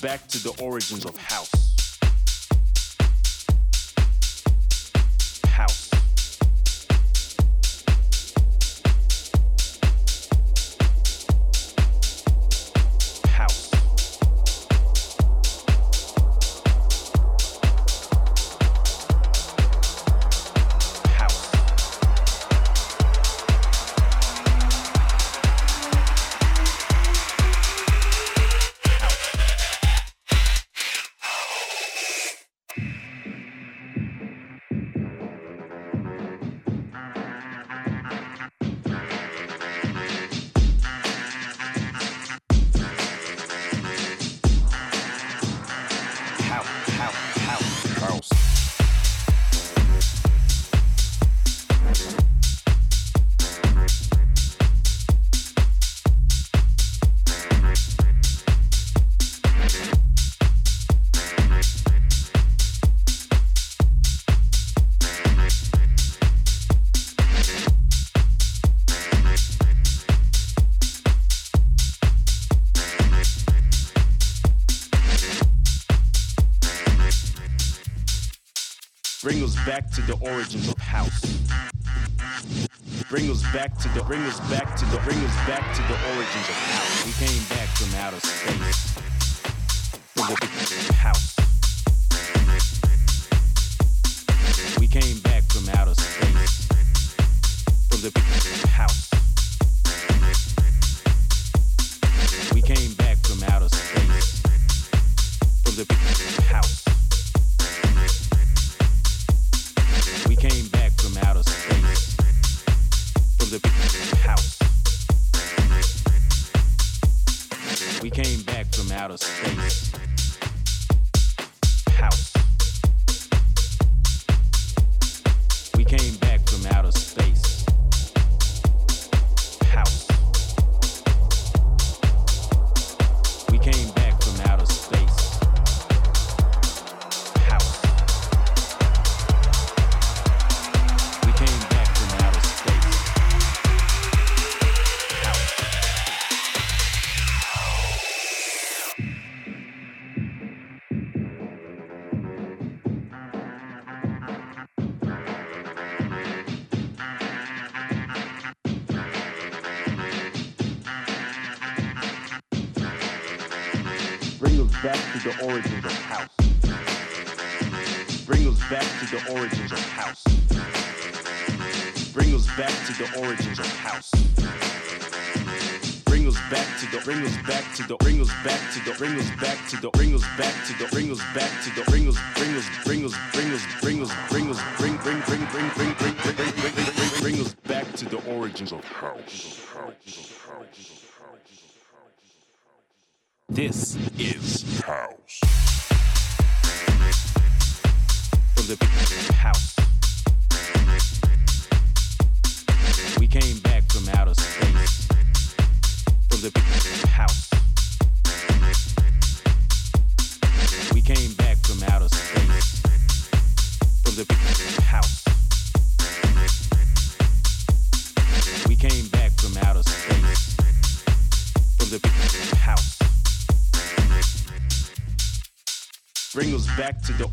back to the origins of back to the origins of house. Bring us back to the bring us back to the bring us back to the origins of house. We came back from outer space. House.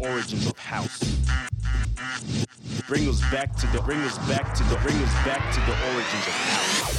origins of house. Bring us back to the bring us back to the bring us back to the origins of house.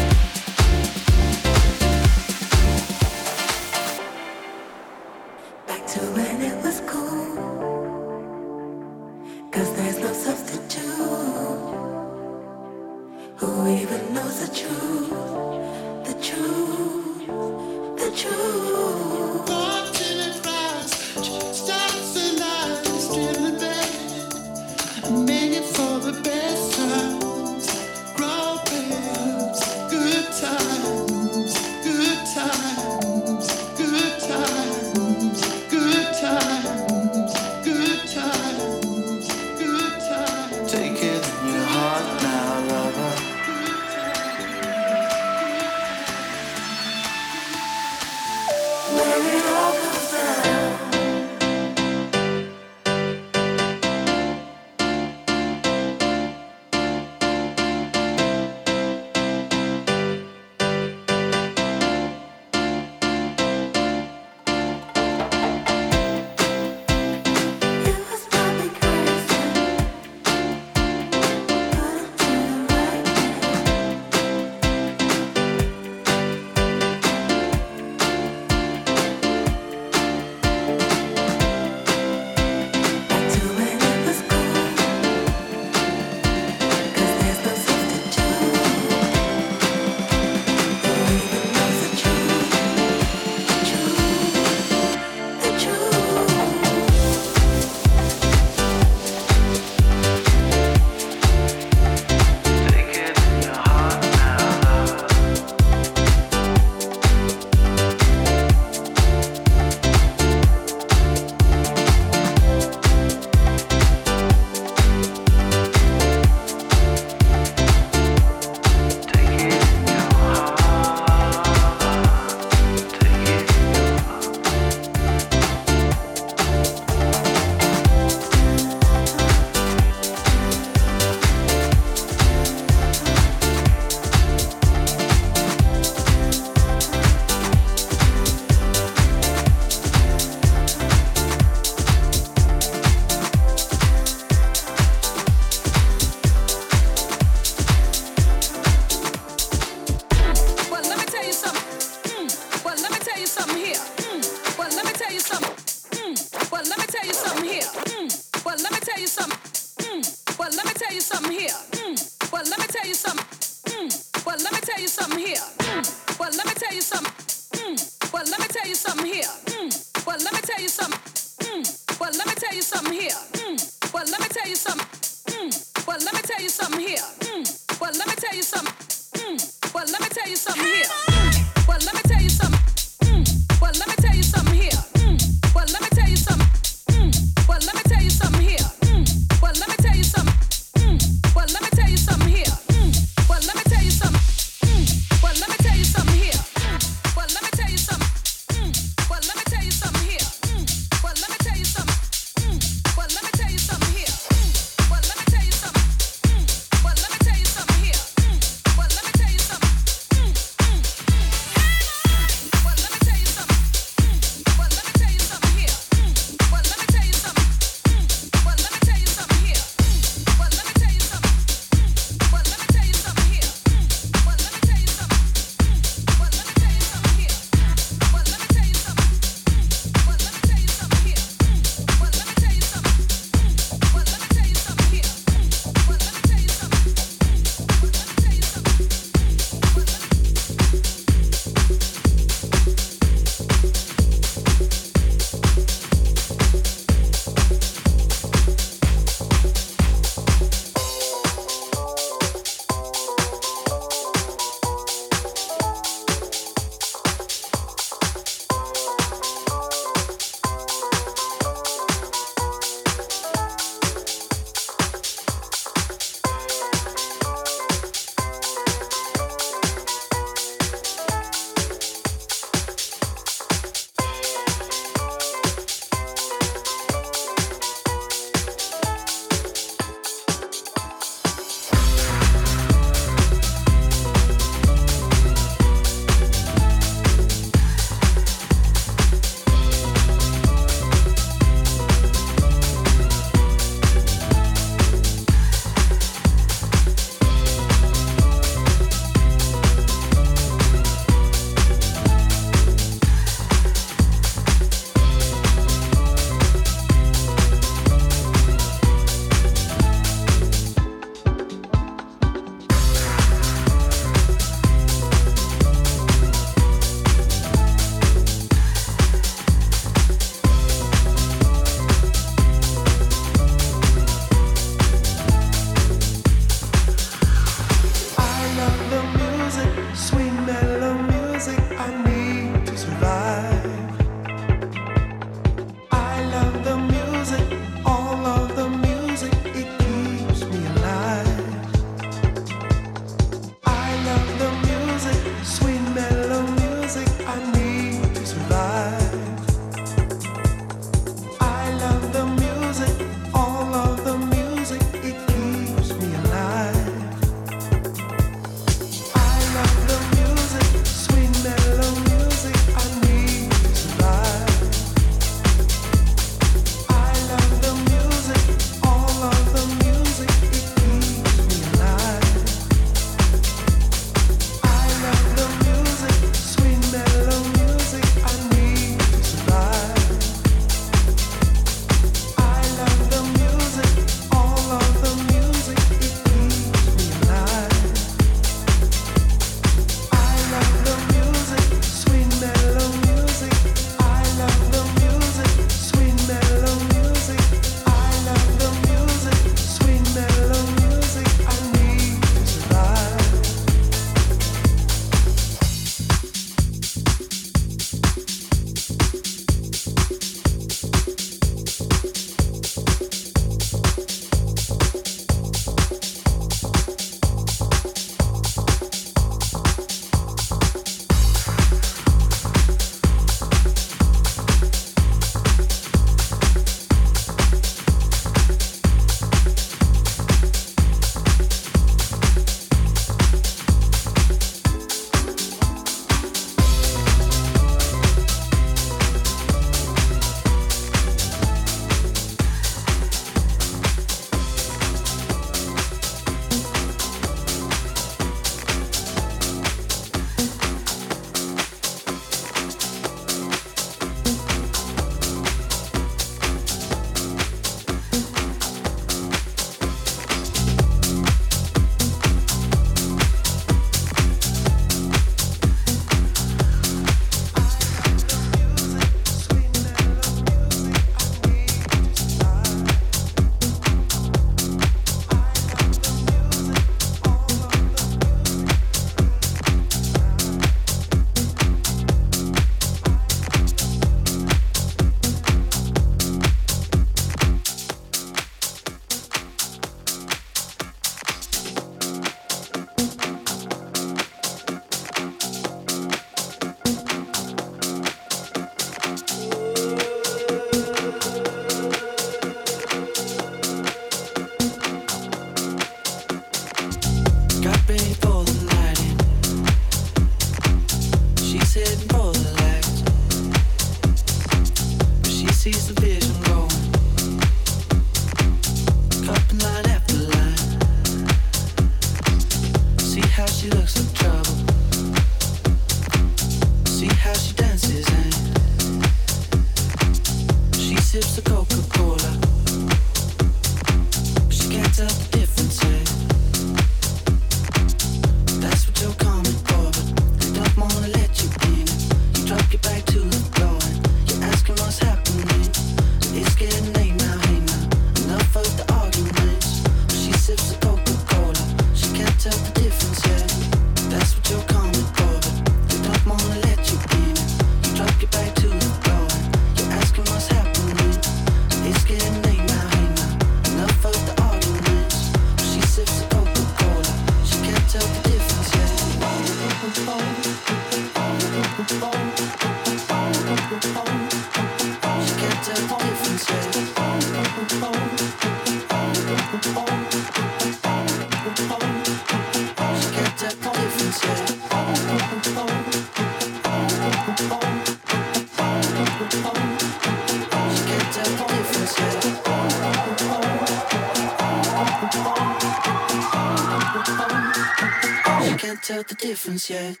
The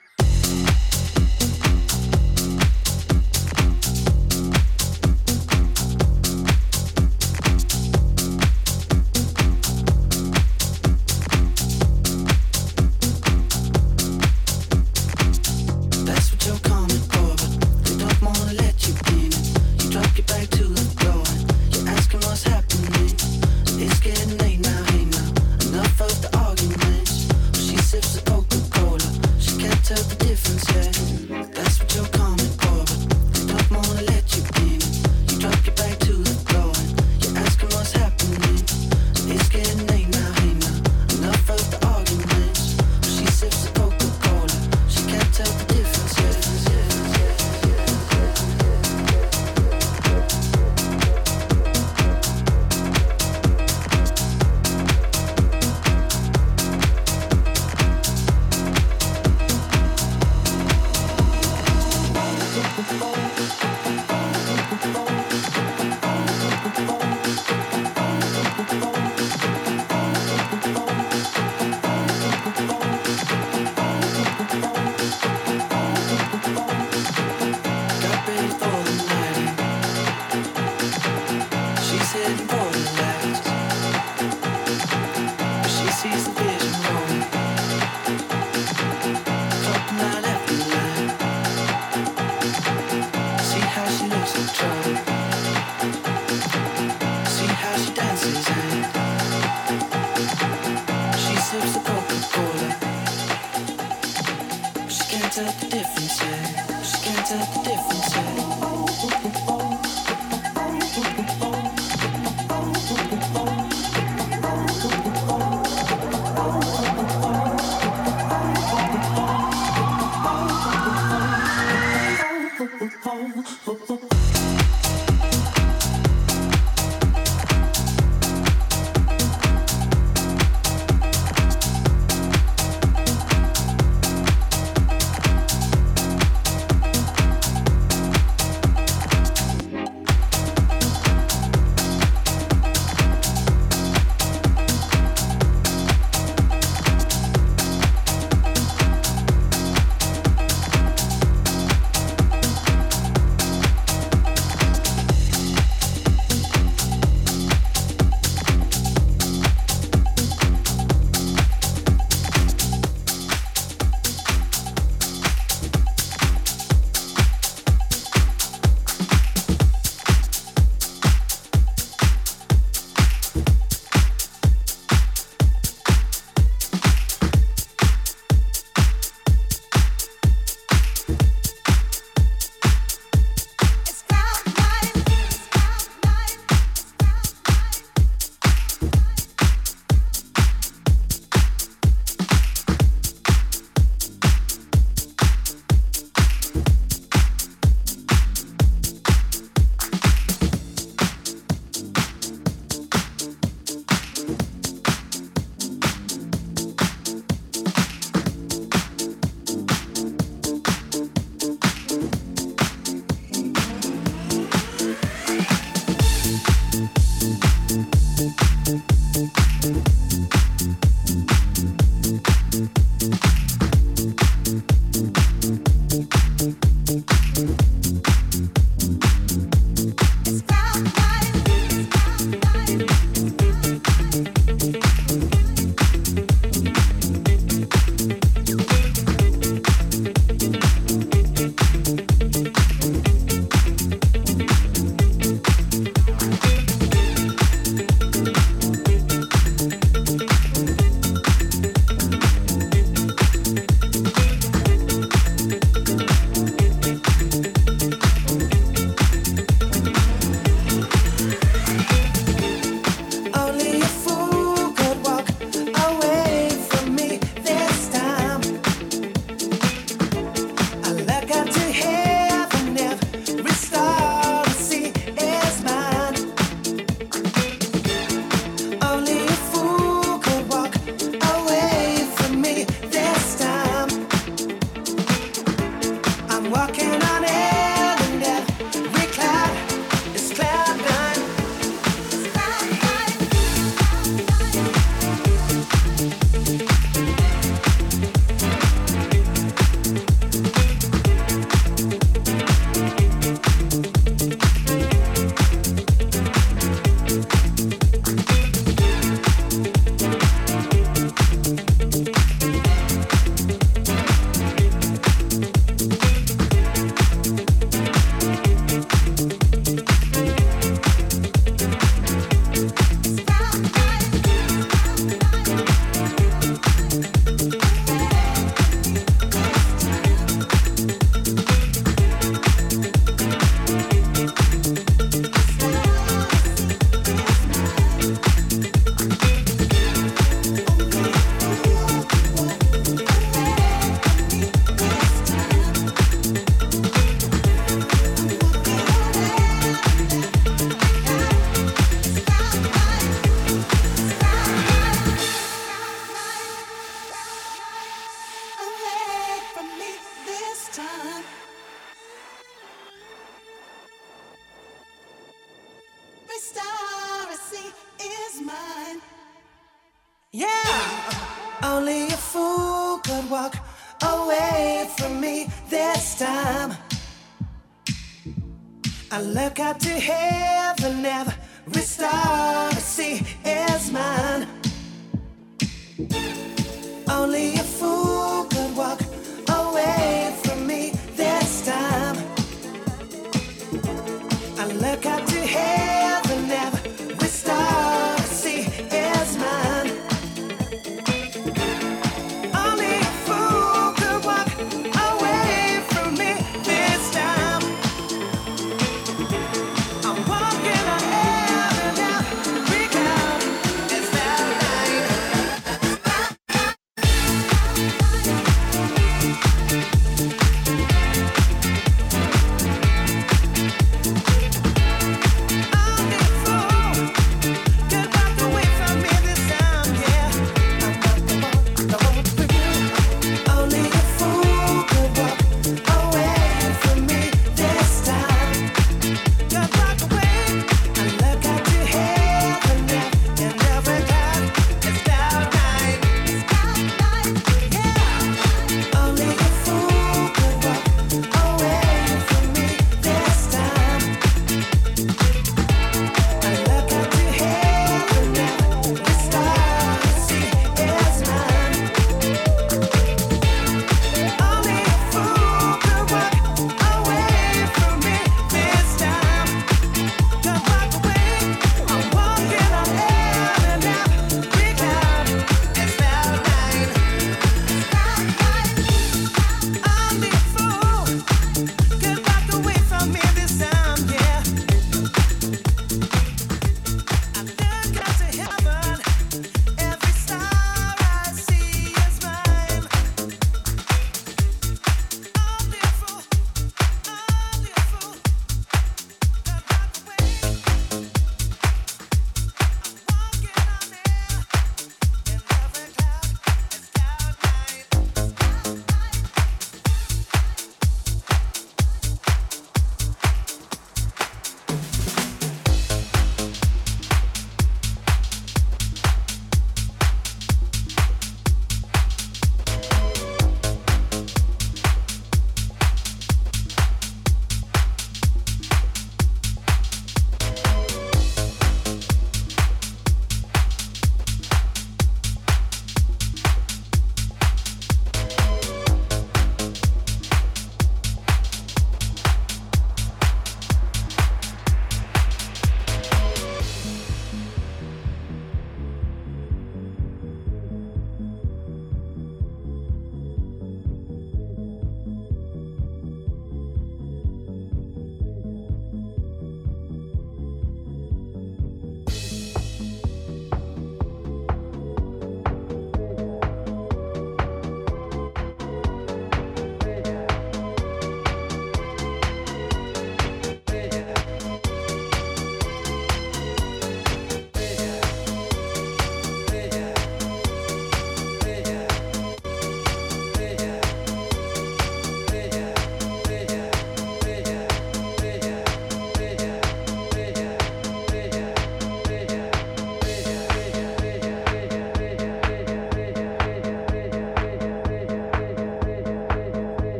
look up